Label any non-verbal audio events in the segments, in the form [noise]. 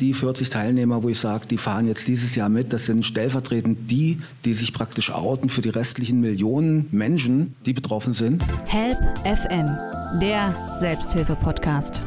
Die 40 Teilnehmer, wo ich sage, die fahren jetzt dieses Jahr mit, das sind stellvertretend die, die sich praktisch outen für die restlichen Millionen Menschen, die betroffen sind. Help FM, der Selbsthilfe-Podcast.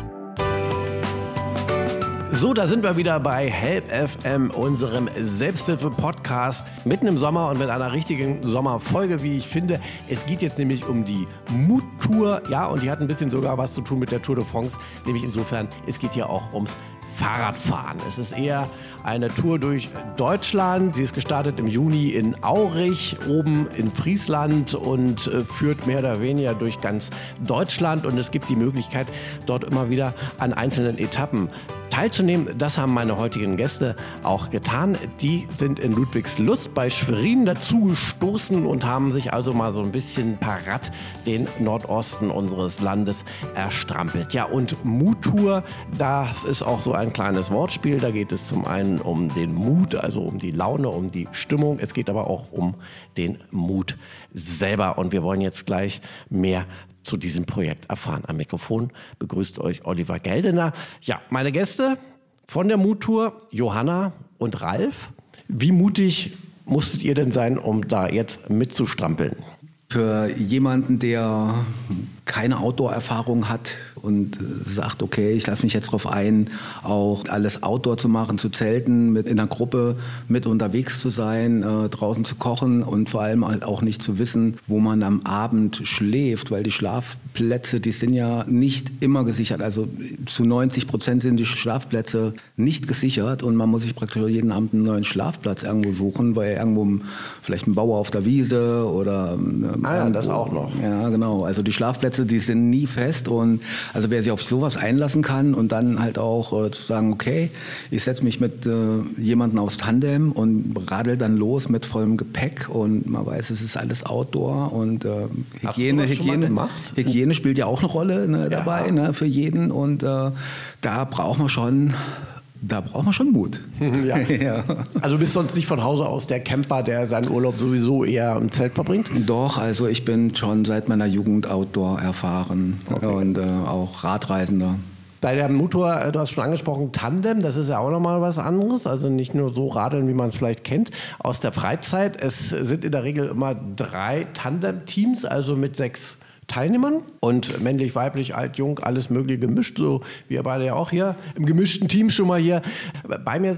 So, da sind wir wieder bei Help FM, unserem Selbsthilfe-Podcast, mitten im Sommer und mit einer richtigen Sommerfolge, wie ich finde. Es geht jetzt nämlich um die Mut-Tour, ja, und die hat ein bisschen sogar was zu tun mit der Tour de France, nämlich insofern, es geht hier auch ums Fahrradfahren. Es ist eher eine Tour durch Deutschland. Sie ist gestartet im Juni in Aurich, oben in Friesland und äh, führt mehr oder weniger durch ganz Deutschland. Und es gibt die Möglichkeit, dort immer wieder an einzelnen Etappen teilzunehmen. Das haben meine heutigen Gäste auch getan. Die sind in Ludwigslust bei Schwerin dazugestoßen und haben sich also mal so ein bisschen parat den Nordosten unseres Landes erstrampelt. Ja, und Muttour, das ist auch so ein kleines Wortspiel. Da geht es zum einen um den Mut, also um die Laune, um die Stimmung. Es geht aber auch um den Mut selber. Und wir wollen jetzt gleich mehr zu diesem Projekt erfahren. Am Mikrofon begrüßt euch Oliver Geldener. Ja, meine Gäste von der Muttour, Johanna und Ralf. Wie mutig musstet ihr denn sein, um da jetzt mitzustrampeln? Für jemanden, der keine Outdoor-Erfahrung hat und sagt, okay, ich lasse mich jetzt darauf ein, auch alles Outdoor zu machen, zu zelten, mit in einer Gruppe mit unterwegs zu sein, äh, draußen zu kochen und vor allem halt auch nicht zu wissen, wo man am Abend schläft, weil die Schlafplätze, die sind ja nicht immer gesichert. Also zu 90 Prozent sind die Schlafplätze nicht gesichert und man muss sich praktisch jeden Abend einen neuen Schlafplatz irgendwo suchen, weil irgendwo vielleicht ein Bauer auf der Wiese oder äh, ah ja, das auch noch. Ja, genau. Also die Schlafplätze die sind nie fest. Und also wer sich auf sowas einlassen kann und dann halt auch äh, zu sagen, okay, ich setze mich mit äh, jemandem aufs Tandem und radel dann los mit vollem Gepäck und man weiß, es ist alles Outdoor und äh, Hygiene, Hygiene, Hygiene spielt ja auch eine Rolle ne, dabei ja. ne, für jeden und äh, da braucht man schon da braucht man schon Mut. [laughs] Ja. [laughs] ja. Also du bist sonst nicht von Hause aus der Camper, der seinen Urlaub sowieso eher im Zelt verbringt? Doch, also ich bin schon seit meiner Jugend Outdoor erfahren okay. und äh, auch Radreisender. Bei der Motor, äh, du hast schon angesprochen, Tandem, das ist ja auch nochmal was anderes. Also nicht nur so radeln, wie man es vielleicht kennt aus der Freizeit. Es sind in der Regel immer drei Tandem-Teams, also mit sechs Teilnehmern und männlich, weiblich, alt, jung, alles mögliche gemischt, so wie ihr beide ja auch hier im gemischten Team schon mal hier bei mir.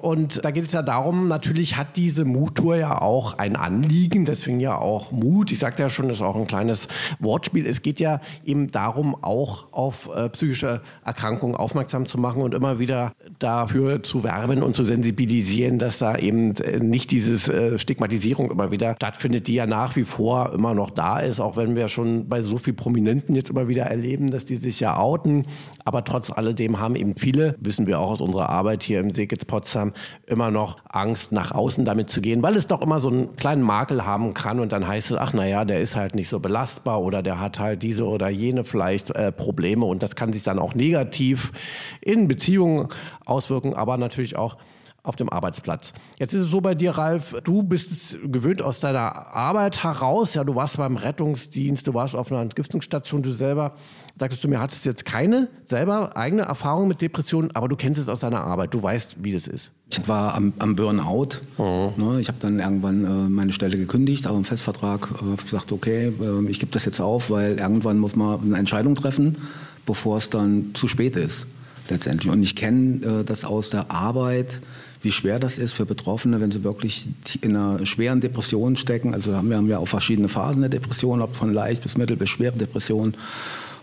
Und da geht es ja darum, natürlich hat diese Mut-Tour ja auch ein Anliegen, deswegen ja auch Mut. Ich sagte ja schon, das ist auch ein kleines Wortspiel. Es geht ja eben darum, auch auf äh, psychische Erkrankungen aufmerksam zu machen und immer wieder dafür zu werben und zu sensibilisieren, dass da eben äh, nicht diese äh, Stigmatisierung immer wieder stattfindet, die ja nach wie vor immer noch da ist, auch wenn wir schon bei so viel Prominenten jetzt immer wieder erleben, dass die sich ja outen. Aber trotz alledem haben eben viele, wissen wir auch aus unserer Arbeit hier im Seekitz Potsdam, immer noch Angst, nach außen damit zu gehen, weil es doch immer so einen kleinen Makel haben kann und dann heißt es, ach naja, der ist halt nicht so belastbar oder der hat halt diese oder jene vielleicht äh, Probleme und das kann sich dann auch negativ in Beziehungen auswirken, aber natürlich auch auf dem Arbeitsplatz. Jetzt ist es so bei dir, Ralf, du bist gewöhnt aus deiner Arbeit heraus. Ja, du warst beim Rettungsdienst, du warst auf einer Entgiftungsstation, du selber, sagtest du mir, hattest jetzt keine selber eigene Erfahrung mit Depressionen, aber du kennst es aus deiner Arbeit, du weißt, wie das ist. Ich war am, am Burnout. Mhm. Ne, ich habe dann irgendwann äh, meine Stelle gekündigt, aber im Festvertrag äh, gesagt, okay, äh, ich gebe das jetzt auf, weil irgendwann muss man eine Entscheidung treffen, bevor es dann zu spät ist letztendlich. Und ich kenne äh, das aus der Arbeit wie schwer das ist für Betroffene, wenn sie wirklich in einer schweren Depression stecken. Also wir haben ja auch verschiedene Phasen der Depression, ob von leicht bis mittel bis schwere Depression.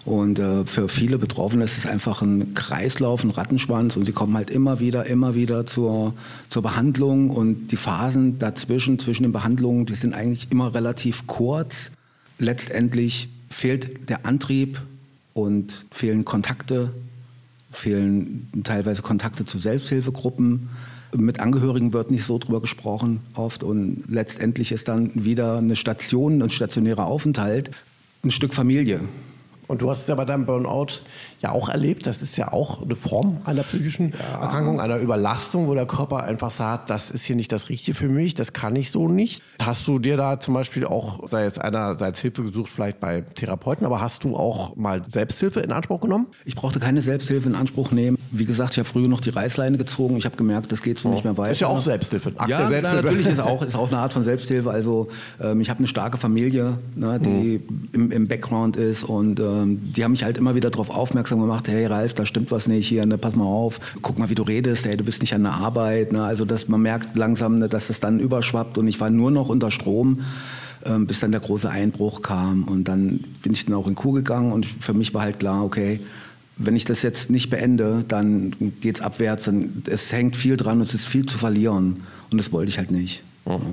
Und äh, für viele Betroffene ist es einfach ein Kreislauf, ein Rattenschwanz und sie kommen halt immer wieder, immer wieder zur, zur Behandlung und die Phasen dazwischen, zwischen den Behandlungen, die sind eigentlich immer relativ kurz. Letztendlich fehlt der Antrieb und fehlen Kontakte, fehlen teilweise Kontakte zu Selbsthilfegruppen. Mit Angehörigen wird nicht so drüber gesprochen oft und letztendlich ist dann wieder eine Station, ein stationärer Aufenthalt, ein Stück Familie. Und du hast es ja bei deinem Burnout ja auch erlebt. Das ist ja auch eine Form einer psychischen ja. Erkrankung, einer Überlastung, wo der Körper einfach sagt, das ist hier nicht das Richtige für mich, das kann ich so nicht. Hast du dir da zum Beispiel auch, sei es einerseits Hilfe gesucht, vielleicht bei Therapeuten, aber hast du auch mal Selbsthilfe in Anspruch genommen? Ich brauchte keine Selbsthilfe in Anspruch nehmen. Wie gesagt, ich habe früher noch die Reißleine gezogen. Ich habe gemerkt, das geht so oh. nicht mehr weiter. Ist ja auch Selbsthilfe. Akt ja, Selbsthilfe. natürlich ist [laughs] auch, ist auch eine Art von Selbsthilfe. Also ähm, ich habe eine starke Familie, ne, die mhm. im, im, Background ist und ähm, die haben mich halt immer wieder darauf aufmerksam gemacht, hey Ralf, da stimmt was nicht hier, ne, pass mal auf, guck mal, wie du redest, hey, du bist nicht an der Arbeit. Ne, also dass man merkt langsam, ne, dass das dann überschwappt und ich war nur noch unter Strom ähm, bis dann der große Einbruch kam. Und dann bin ich dann auch in Kur gegangen und für mich war halt klar, okay, wenn ich das jetzt nicht beende, dann geht es abwärts. Dann, es hängt viel dran und es ist viel zu verlieren. Und das wollte ich halt nicht.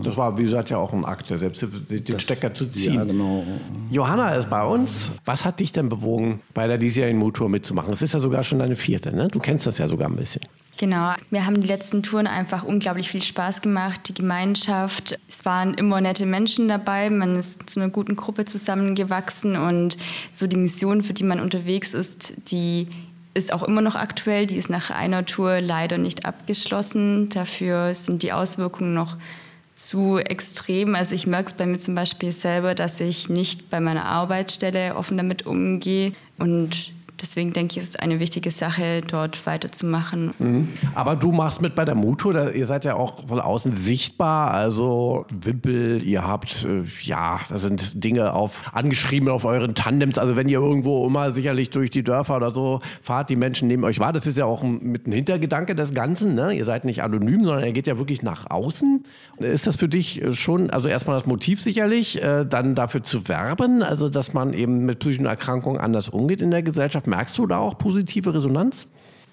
Das war, wie gesagt, ja auch ein Akt der Selbsthilfe, den das, Stecker zu ziehen. Ja, genau. Johanna ist bei uns. Was hat dich denn bewogen, bei der diesjährigen Moodtour mitzumachen? Es ist ja sogar schon deine vierte, ne? Du kennst das ja sogar ein bisschen. Genau, mir haben die letzten Touren einfach unglaublich viel Spaß gemacht, die Gemeinschaft. Es waren immer nette Menschen dabei, man ist zu einer guten Gruppe zusammengewachsen und so die Mission, für die man unterwegs ist, die ist auch immer noch aktuell. Die ist nach einer Tour leider nicht abgeschlossen. Dafür sind die Auswirkungen noch zu extrem. Also ich merke es bei mir zum Beispiel selber, dass ich nicht bei meiner Arbeitsstelle offen damit umgehe und deswegen denke ich, es ist eine wichtige Sache, dort weiterzumachen. Mhm. Aber du machst mit bei der Mutur, ihr seid ja auch von außen sichtbar, also Wimpel, ihr habt, äh, ja, da sind Dinge auf, angeschrieben auf euren Tandems, also wenn ihr irgendwo immer sicherlich durch die Dörfer oder so fahrt, die Menschen nehmen euch wahr, das ist ja auch mit ein Hintergedanke des Ganzen, ne? ihr seid nicht anonym, sondern ihr geht ja wirklich nach außen. Ist das für dich schon, also erstmal das Motiv sicherlich, äh, dann dafür zu werben, also dass man eben mit psychischen Erkrankungen anders umgeht in der Gesellschaft, Merkst du da auch positive Resonanz?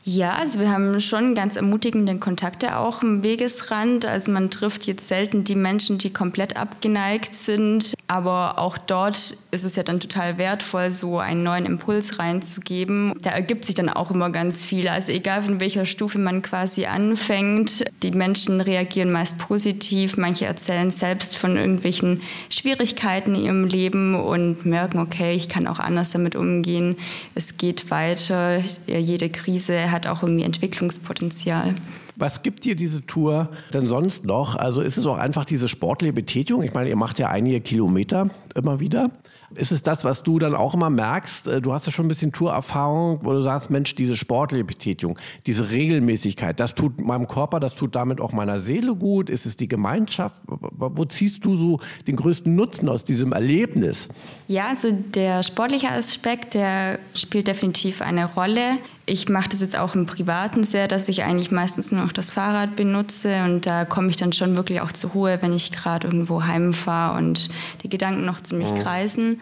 Ja, also wir haben schon ganz ermutigende Kontakte auch am Wegesrand. Also man trifft jetzt selten die Menschen, die komplett abgeneigt sind. Aber auch dort ist es ja dann total wertvoll, so einen neuen Impuls reinzugeben. Da ergibt sich dann auch immer ganz viel. Also egal von welcher Stufe man quasi anfängt, die Menschen reagieren meist positiv. Manche erzählen selbst von irgendwelchen Schwierigkeiten in ihrem Leben und merken, okay, ich kann auch anders damit umgehen. Es geht weiter. Jede Krise hat auch irgendwie Entwicklungspotenzial. Was gibt dir diese Tour denn sonst noch? Also ist es auch einfach diese sportliche Betätigung? Ich meine, ihr macht ja einige Kilometer immer wieder. Ist es das, was du dann auch immer merkst? Äh, du hast ja schon ein bisschen Tourerfahrung, wo du sagst, Mensch, diese sportliche Betätigung, diese Regelmäßigkeit, das tut meinem Körper, das tut damit auch meiner Seele gut. Ist es die Gemeinschaft? Wo ziehst du so den größten Nutzen aus diesem Erlebnis? Ja, also der sportliche Aspekt, der spielt definitiv eine Rolle. Ich mache das jetzt auch im Privaten sehr, dass ich eigentlich meistens nur noch das Fahrrad benutze und da komme ich dann schon wirklich auch zur Ruhe, wenn ich gerade irgendwo heimfahre und die Gedanken noch ziemlich mhm. kreisen.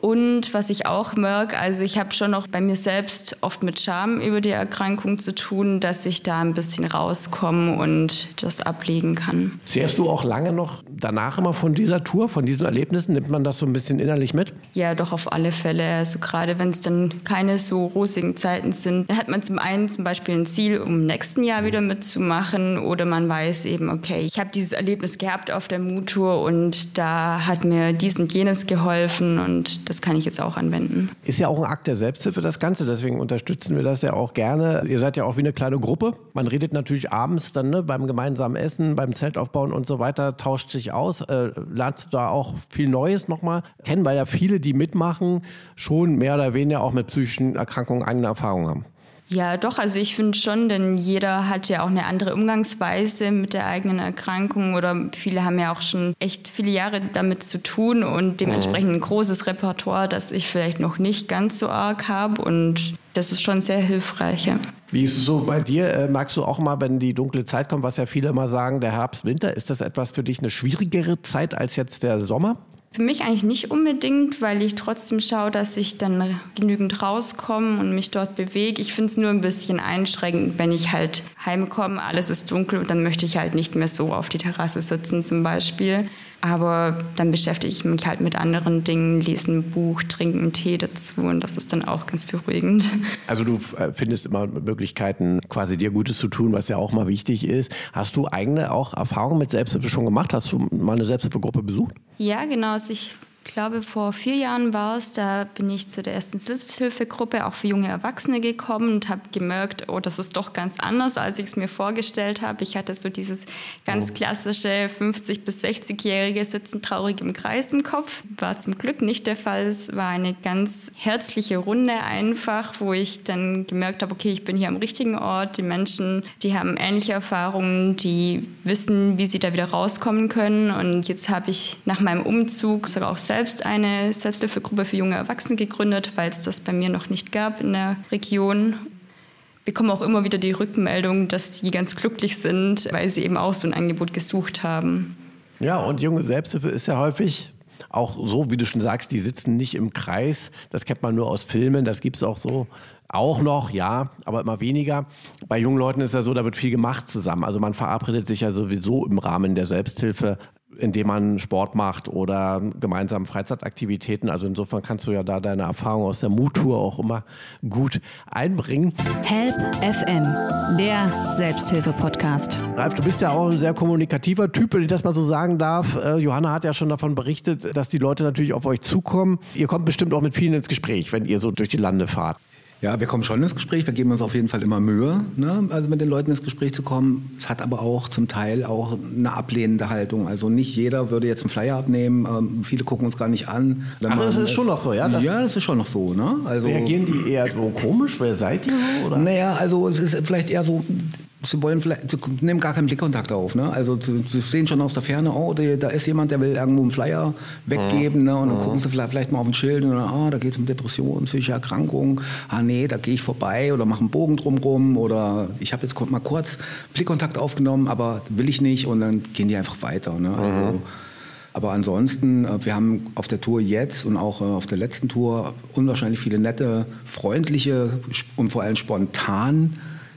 Und was ich auch merke, also ich habe schon noch bei mir selbst oft mit Scham über die Erkrankung zu tun, dass ich da ein bisschen rauskomme und das ablegen kann. Zehrst du auch lange noch danach immer von dieser Tour, von diesen Erlebnissen? Nimmt man das so ein bisschen innerlich mit? Ja, doch auf alle Fälle. Also gerade wenn es dann keine so rosigen Zeiten sind, dann hat man zum einen zum Beispiel ein Ziel, um im nächsten Jahr wieder mitzumachen oder man weiß eben, okay, ich habe dieses Erlebnis gehabt auf der Mood-Tour und da hat mir dies und jenes geholfen und das kann ich jetzt auch anwenden. Ist ja auch ein Akt der Selbsthilfe, das Ganze. Deswegen unterstützen wir das ja auch gerne. Ihr seid ja auch wie eine kleine Gruppe. Man redet natürlich abends dann ne, beim gemeinsamen Essen, beim Zeltaufbauen und so weiter, tauscht sich aus. Äh, lernt da auch viel Neues nochmal kennen, weil ja viele, die mitmachen, schon mehr oder weniger auch mit psychischen Erkrankungen eigene Erfahrungen haben. Ja, doch. Also ich finde schon, denn jeder hat ja auch eine andere Umgangsweise mit der eigenen Erkrankung oder viele haben ja auch schon echt viele Jahre damit zu tun und dementsprechend ein großes Repertoire, das ich vielleicht noch nicht ganz so arg habe und das ist schon sehr hilfreich. Ja. Wie ist es so bei dir? Äh, magst du auch mal, wenn die dunkle Zeit kommt, was ja viele immer sagen, der Herbst, Winter, ist das etwas für dich eine schwierigere Zeit als jetzt der Sommer? Für mich eigentlich nicht unbedingt, weil ich trotzdem schaue, dass ich dann genügend rauskomme und mich dort bewege. Ich finde es nur ein bisschen einschränkend, wenn ich halt heimkomme, alles ist dunkel und dann möchte ich halt nicht mehr so auf die Terrasse sitzen zum Beispiel. Aber dann beschäftige ich mich halt mit anderen Dingen, lese ein Buch, trinke einen Tee dazu und das ist dann auch ganz beruhigend. Also du äh, findest immer Möglichkeiten, quasi dir Gutes zu tun, was ja auch mal wichtig ist. Hast du eigene auch Erfahrungen mit Selbsthilfe schon gemacht? Hast du mal eine Selbsthilfegruppe besucht? Ja, genau. Also ich glaube, vor vier Jahren war es, da bin ich zu der ersten Selbsthilfegruppe auch für junge Erwachsene gekommen und habe gemerkt, oh, das ist doch ganz anders, als ich es mir vorgestellt habe. Ich hatte so dieses ganz oh. klassische 50- bis 60-Jährige sitzen traurig im Kreis im Kopf. War zum Glück nicht der Fall. Es war eine ganz herzliche Runde einfach, wo ich dann gemerkt habe, okay, ich bin hier am richtigen Ort. Die Menschen, die haben ähnliche Erfahrungen, die wissen, wie sie da wieder rauskommen können. Und jetzt habe ich nach meinem Umzug sogar auch selbst selbst eine Selbsthilfegruppe für junge Erwachsene gegründet, weil es das bei mir noch nicht gab in der Region. Wir bekommen auch immer wieder die Rückmeldung, dass die ganz glücklich sind, weil sie eben auch so ein Angebot gesucht haben. Ja, und junge Selbsthilfe ist ja häufig auch so, wie du schon sagst, die sitzen nicht im Kreis. Das kennt man nur aus Filmen, das gibt es auch so. Auch noch, ja, aber immer weniger. Bei jungen Leuten ist ja so, da wird viel gemacht zusammen. Also man verabredet sich ja sowieso im Rahmen der Selbsthilfe indem man Sport macht oder gemeinsam Freizeitaktivitäten. Also insofern kannst du ja da deine Erfahrung aus der Muttour auch immer gut einbringen. Help FM, der Selbsthilfe-Podcast. Ralf, du bist ja auch ein sehr kommunikativer Typ, wenn ich das mal so sagen darf. Äh, Johanna hat ja schon davon berichtet, dass die Leute natürlich auf euch zukommen. Ihr kommt bestimmt auch mit vielen ins Gespräch, wenn ihr so durch die Lande fahrt. Ja, wir kommen schon ins Gespräch. Wir geben uns auf jeden Fall immer Mühe, ne? also mit den Leuten ins Gespräch zu kommen. Es hat aber auch zum Teil auch eine ablehnende Haltung. Also nicht jeder würde jetzt einen Flyer abnehmen. Ähm, viele gucken uns gar nicht an. Ach, das ist schon noch so, ja? Das ja, das ist schon noch so. Ne? Also, reagieren die eher so komisch? Wer seid ihr so? Oder? Naja, also es ist vielleicht eher so, sie wollen vielleicht, sie nehmen gar keinen Blickkontakt auf. Ne? Also sie, sehen schon aus der Ferne, oh, da ist jemand, der will irgendwo einen Flyer weggeben. Ne? Und dann mhm. gucken sie vielleicht, mal auf ein Schild und dann, ah, da geht es um Depressionen, psychische Erkrankungen. Ah nee, da gehe ich vorbei oder mache einen Bogen drumrum oder ich habe jetzt mal kurz Blickkontakt aufgenommen, aber will ich nicht und dann gehen die einfach weiter. Ne? Also, mhm. Aber ansonsten, äh, wir haben auf der Tour jetzt und auch äh, auf der letzten Tour unwahrscheinlich viele nette, freundliche und vor allem spontan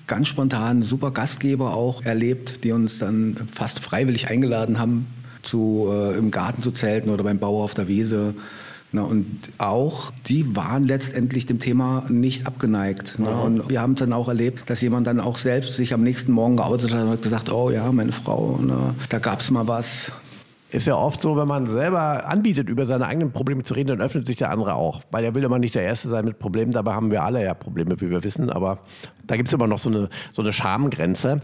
ganz spontan super Gastgeber auch erlebt, die uns dann fast freiwillig eingeladen haben, zu, äh, im Garten zu zelten oder beim Bauer auf der Wiese. Na, und auch die waren letztendlich dem Thema nicht abgeneigt. Ne? Und wir haben es dann auch erlebt, dass jemand dann auch selbst sich am nächsten Morgen geoutet hat und gesagt, oh ja, meine Frau, ne, da gab es mal was. Ist ja oft so, wenn man selber anbietet, über seine eigenen Probleme zu reden, dann öffnet sich der andere auch. Weil er will immer nicht der Erste sein mit Problemen. Dabei haben wir alle ja Probleme, wie wir wissen. Aber da gibt es immer noch so eine, so eine Schamgrenze.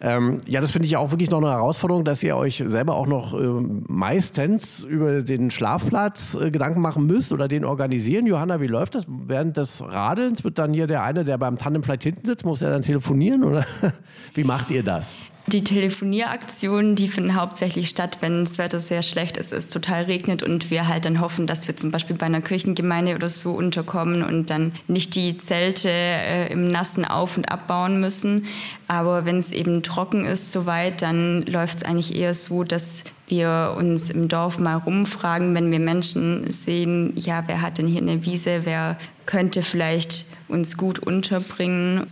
Ähm, ja, das finde ich auch wirklich noch eine Herausforderung, dass ihr euch selber auch noch äh, meistens über den Schlafplatz äh, Gedanken machen müsst oder den organisieren. Johanna, wie läuft das? Während des Radelns wird dann hier der eine, der beim Tandem vielleicht hinten sitzt, muss er dann telefonieren? Oder [laughs] wie macht ihr das? Die Telefonieraktionen, die finden hauptsächlich statt, wenn das Wetter sehr schlecht ist, es total regnet und wir halt dann hoffen, dass wir zum Beispiel bei einer Kirchengemeinde oder so unterkommen und dann nicht die Zelte äh, im Nassen auf- und abbauen müssen. Aber wenn es eben trocken ist soweit, dann läuft es eigentlich eher so, dass wir uns im Dorf mal rumfragen, wenn wir Menschen sehen, ja, wer hat denn hier eine Wiese, wer könnte vielleicht uns gut unterbringen.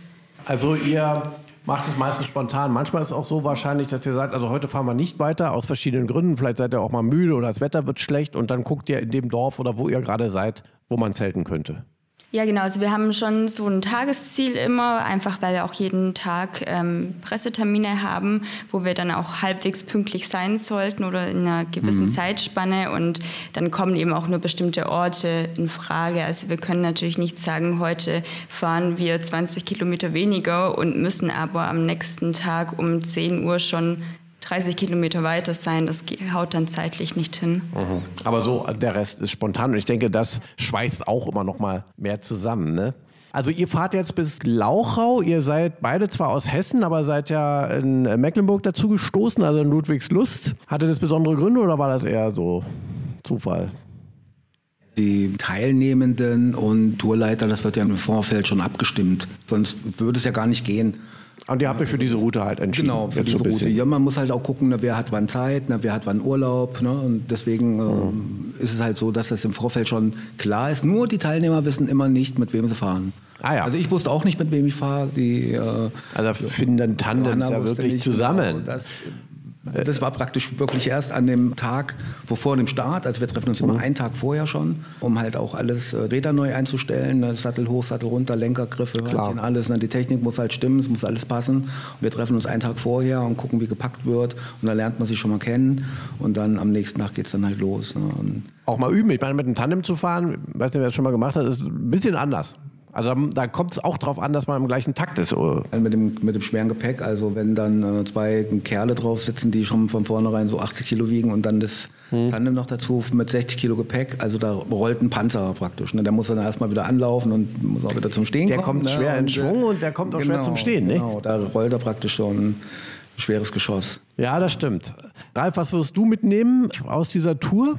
Also ihr macht es meistens spontan. Manchmal ist es auch so wahrscheinlich, dass ihr sagt, also heute fahren wir nicht weiter, aus verschiedenen Gründen. Vielleicht seid ihr auch mal müde oder das Wetter wird schlecht und dann guckt ihr in dem Dorf oder wo ihr gerade seid, wo man zelten könnte. Ja, genau. Also wir haben schon so ein Tagesziel immer, einfach weil wir auch jeden Tag ähm, Pressetermine haben, wo wir dann auch halbwegs pünktlich sein sollten oder in einer gewissen mhm. Zeitspanne. Und dann kommen eben auch nur bestimmte Orte in Frage. Also wir können natürlich nicht sagen, heute fahren wir 20 Kilometer weniger und müssen aber am nächsten Tag um 10 Uhr schon 30 Kilometer weiter sein, das haut dann zeitlich nicht hin. Mhm. Aber so, der Rest ist spontan und ich denke, das schweißt auch immer noch mal mehr zusammen, ne? Also ihr fahrt jetzt bis Lauchau, ihr seid beide zwar aus Hessen, aber seid ja in Mecklenburg dazu gestoßen, also in Ludwigslust. Hatte das besondere Gründe oder war das eher so Zufall? Die Teilnehmenden und Tourleiter, das wird ja im Vorfeld schon abgestimmt. Sonst würde es ja gar nicht gehen. Und ihr habt euch für diese Route halt entschieden. Genau, für diese so Route. Ja, man muss halt auch gucken, ne, wer hat wann Zeit, ne, wer hat wann Urlaub. Ne, und deswegen mhm. äh, ist es halt so, dass das im Vorfeld schon klar ist. Nur die Teilnehmer wissen immer nicht, mit wem sie fahren. Ah, ja. Also ich wusste auch nicht, mit wem ich fahre. Die, äh, also finden dann Tandems ja wirklich nicht, zusammen. Genau, das Das war praktisch wirklich erst an dem Tag bevor dem Start. Also wir treffen uns immer mhm. einen Tag vorher schon, um halt auch alles äh, Räder neu einzustellen. Ne? Sattel hoch, Sattel runter, Lenkergriffe, Hörnchen, alles. Ne? Die Technik muss halt stimmen, es muss alles passen. Und wir treffen uns einen Tag vorher und gucken, wie gepackt wird. Und dann lernt man sich schon mal kennen. Und dann am nächsten Tag geht es dann halt los. Ne? auch mal üben. Ich meine, mit einem Tandem zu fahren, weiß nicht, wer das schon mal gemacht hat, ist ein bisschen anders. Also da kommt es auch darauf an, dass man im gleichen Takt ist. Mit dem, mit dem schweren Gepäck, also wenn dann äh, zwei Kerle drauf sitzen, die schon von vornherein so 80 Kilo wiegen und dann das hm. Tandem noch dazu mit 60 Kilo Gepäck, also da rollt ein Panzer praktisch. Ne? Der muss dann erstmal wieder anlaufen und muss auch wieder zum Stehen der kommen. Der kommt ne? schwer in Schwung und der kommt auch genau, schwer zum Stehen. Ne? Genau, da rollt er praktisch schon ein schweres Geschoss. Ja, das stimmt. Ralf, was wirst du mitnehmen aus dieser Tour?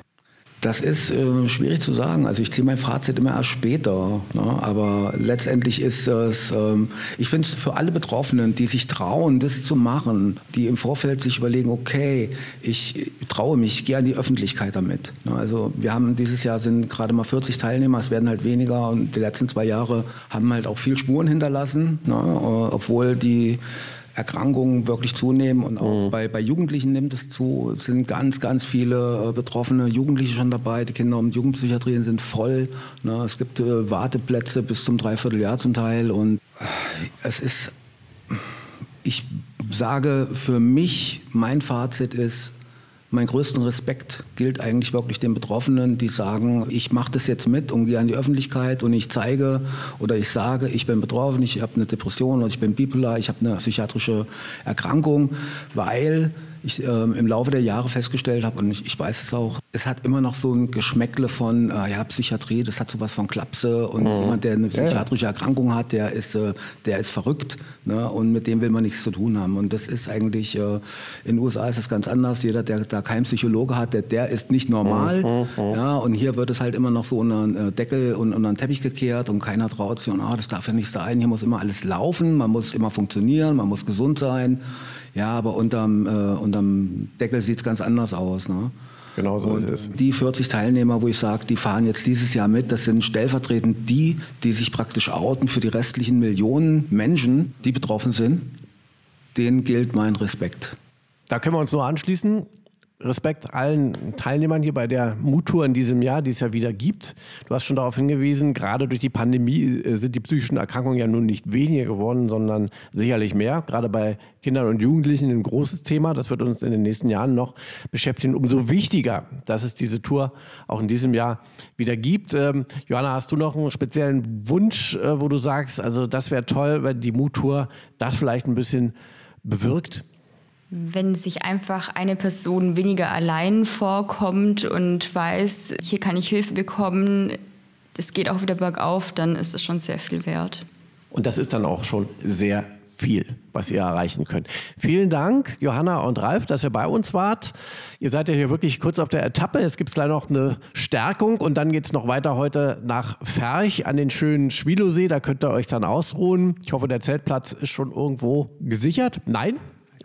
Das ist äh, schwierig zu sagen. Also ich ziehe mein Fazit immer erst später. Ne? Aber letztendlich ist es, ähm, ich finde es für alle Betroffenen, die sich trauen, das zu machen, die im Vorfeld sich überlegen, okay, ich traue mich, gehe an die Öffentlichkeit damit. Ne? Also wir haben dieses Jahr sind gerade mal 40 Teilnehmer, es werden halt weniger und die letzten zwei Jahre haben halt auch viel Spuren hinterlassen, ne? Äh, obwohl die Erkrankungen wirklich zunehmen und auch mhm. bei, bei Jugendlichen nimmt es zu. Es sind ganz, ganz viele äh, betroffene Jugendliche schon dabei. Die Kinder- und Jugendpsychiatrien sind voll. Ne? Es gibt äh, Warteplätze bis zum Dreivierteljahr zum Teil und äh, es ist, ich sage für mich, mein Fazit ist, mein größten Respekt gilt eigentlich wirklich den Betroffenen, die sagen, ich mache das jetzt mit und gehe an die Öffentlichkeit und ich zeige oder ich sage, ich bin betroffen, ich habe eine Depression oder ich bin bipolar, ich habe eine psychiatrische Erkrankung, weil ich äh, im Laufe der Jahre festgestellt habe, und ich, ich, weiß es auch, es hat immer noch so ein Geschmäckle von, äh, ja, Psychiatrie, das hat sowas von Klapse und mhm. jemand, der eine psychiatrische Erkrankung hat, der ist, äh, der ist verrückt ne? und mit dem will man nichts zu tun haben. Und das ist eigentlich, äh, in den USA ist das ganz anders. Jeder, der da keinen Psychologe hat, der, der ist nicht normal. Mhm. mhm. Ja? Und hier wird es halt immer noch so unter einen äh, Deckel und unter einen Teppich gekehrt und keiner traut sich, und, ah, das darf ja nicht sein, hier muss immer alles laufen, man muss immer funktionieren, man muss gesund sein. Ja, aber unterm, äh, unterm Deckel sieht es ganz anders aus. Ne? Genau so ist es. Die 40 Teilnehmer, wo ich sage, die fahren jetzt dieses Jahr mit, das sind stellvertretend die, die sich praktisch outen für die restlichen Millionen Menschen, die betroffen sind. Denen gilt mein Respekt. Da können wir uns nur anschließen. Respekt allen Teilnehmern hier bei der Mut-Tour in diesem Jahr, die es ja wieder gibt. Du hast schon darauf hingewiesen, gerade durch die Pandemie äh, sind die psychischen Erkrankungen ja nun nicht weniger geworden, sondern sicherlich mehr. Gerade bei Kindern und Jugendlichen ein großes Thema. Das wird uns in den nächsten Jahren noch beschäftigen. Umso wichtiger, dass es diese Tour auch in diesem Jahr wieder gibt. Ähm, Johanna, hast du noch einen speziellen Wunsch, äh, wo du sagst, also das wäre toll, wenn die Mut-Tour das vielleicht ein bisschen bewirkt? Wenn sich einfach eine Person weniger allein vorkommt und weiß, hier kann ich Hilfe bekommen, das geht auch wieder bergauf, dann ist es schon sehr viel wert. Und das ist dann auch schon sehr viel, was ihr erreichen könnt. Vielen Dank, Johanna und Ralf, dass ihr bei uns wart. Ihr seid ja hier wirklich kurz auf der Etappe. Es gibt gleich noch eine Stärkung und dann geht es noch weiter heute nach Ferch an den schönen Schwilosee. Da könnt ihr euch dann ausruhen. Ich hoffe, der Zeltplatz ist schon irgendwo gesichert. Nein?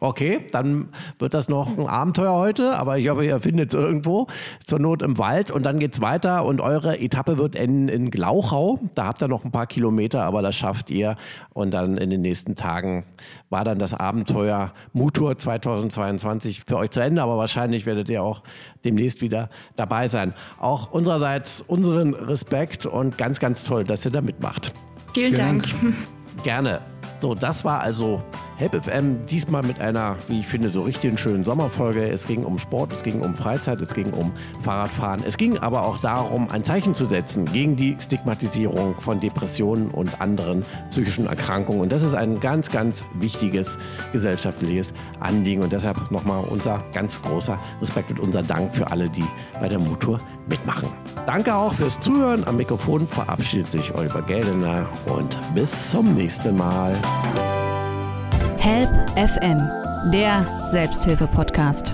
Okay, dann wird das noch ein Abenteuer heute, aber ich hoffe, ihr findet es irgendwo. Zur Not im Wald und dann geht es weiter und eure Etappe wird enden in Glauchau. Da habt ihr noch ein paar Kilometer, aber das schafft ihr. Und dann in den nächsten Tagen war dann das Abenteuer Mutur 2022 für euch zu Ende, aber wahrscheinlich werdet ihr auch demnächst wieder dabei sein. Auch unsererseits unseren Respekt und ganz, ganz toll, dass ihr da mitmacht. Vielen Dank. Gerne. So, das war also Help FM, diesmal mit einer, wie ich finde, so richtig schönen Sommerfolge. Es ging um Sport, es ging um Freizeit, es ging um Fahrradfahren. Es ging aber auch darum, ein Zeichen zu setzen gegen die Stigmatisierung von Depressionen und anderen psychischen Erkrankungen. Und das ist ein ganz, ganz wichtiges gesellschaftliches Anliegen. Und deshalb nochmal unser ganz großer Respekt und unser Dank für alle, die bei der Mutur mitmachen. Danke auch fürs Zuhören. Am Mikrofon verabschiedet sich Oliver Geldener und bis zum nächsten Mal. Help FM, der Selbsthilfe-Podcast.